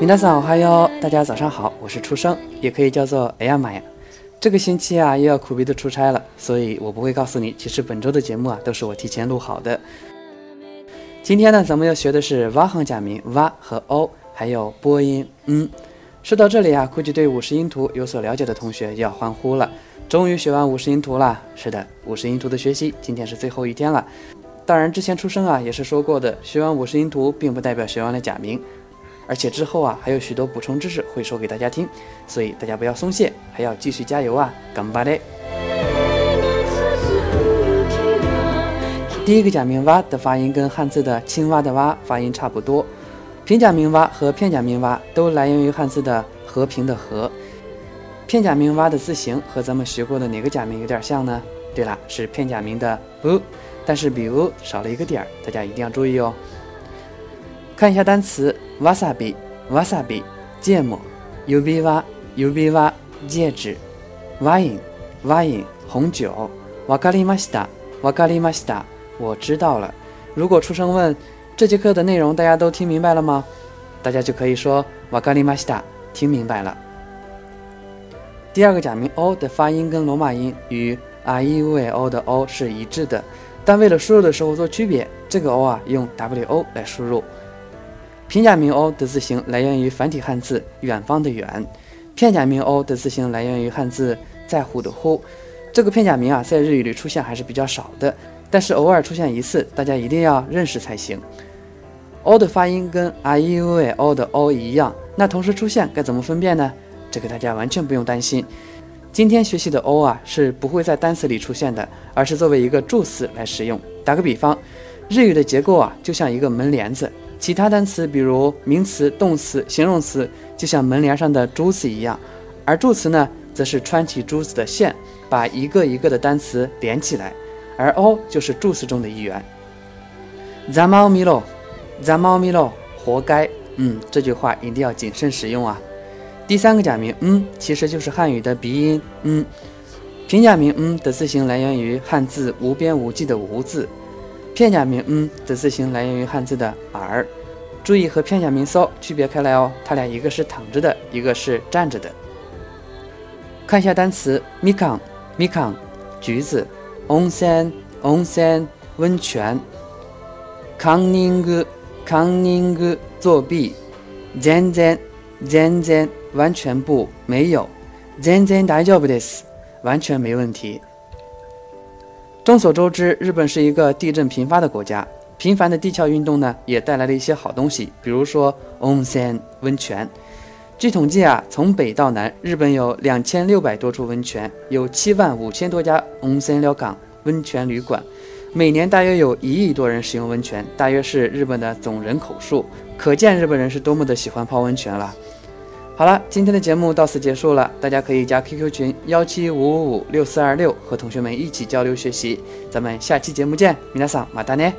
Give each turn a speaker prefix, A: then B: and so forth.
A: 米大嫂还有大家早上好，我是初生，也可以叫做哎呀妈呀。这个星期啊又要苦逼的出差了，所以我不会告诉你，其实本周的节目啊都是我提前录好的。今天呢，咱们要学的是哇行假名哇和 o，还有播音嗯。说到这里啊，估计对五十音图有所了解的同学要欢呼了，终于学完五十音图了。是的，五十音图的学习今天是最后一天了。当然，之前出生啊也是说过的，学完五十音图并不代表学完了假名。而且之后啊，还有许多补充知识会说给大家听，所以大家不要松懈，还要继续加油啊！干巴嘞！第一个假名“蛙”的发音跟汉字的“青蛙”的“蛙”发音差不多。平假名“蛙”和片假名“蛙”都来源于汉字的“和平”的“和”。片假名“蛙”的字形和咱们学过的哪个假名有点像呢？对了，是片假名的“不”，但是比“乌”少了一个点儿，大家一定要注意哦。看一下单词：wasabi，wasabi，芥末；ubiwa，ubiwa，戒指；wine，wine，红酒；wakarimashita，wakarimashita，我知道了。如果出生问这节课的内容大家都听明白了吗？大家就可以说 wakarimashita，听明白了。第二个假名 o 的发音跟罗马音与 r e u o 的 o 是一致的，但为了输入的时候做区别，这个 o 啊用 wo 来输入。平假名 o 的字形来源于繁体汉字“远方”的“远”，片假名 o 的字形来源于汉字“在乎”的“乎”。这个片假名啊，在日语里出现还是比较少的，但是偶尔出现一次，大家一定要认识才行。o 的发音跟 i u a o 的 o 一样，那同时出现该怎么分辨呢？这个大家完全不用担心。今天学习的 o 啊，是不会在单词里出现的，而是作为一个助词来使用。打个比方，日语的结构啊，就像一个门帘子。其他单词，比如名词、动词、形容词，就像门帘上的珠子一样；而助词呢，则是穿起珠子的线，把一个一个的单词连起来。而 o 就是助词中的一员。za mao mi lo，za mao mi lo，活该。嗯，这句话一定要谨慎使用啊。第三个假名，嗯，其实就是汉语的鼻音，嗯。平假名，嗯的字形来源于汉字无边无际的无字。片假名“嗯”的字形来源于汉字的“耳”，注意和片假名 “so” 区别开来哦，它俩一个是躺着的，一个是站着的。看一下单词：mikan，mikan，橘子；onsen，onsen，温泉；kanning，kanning，作弊；zenzen，zenzen，完全不，没有；zenzen 大丈夫です，完全没问题。众所周知，日本是一个地震频发的国家，频繁的地壳运动呢，也带来了一些好东西，比如说温泉温泉。据统计啊，从北到南，日本有两千六百多处温泉，有七万五千多家 onsen 料港温泉旅馆，每年大约有一亿多人使用温泉，大约是日本的总人口数，可见日本人是多么的喜欢泡温泉了。好了，今天的节目到此结束了。大家可以加 QQ 群幺七五五五六四二六，和同学们一起交流学习。咱们下期节目见，米娜桑马达呢。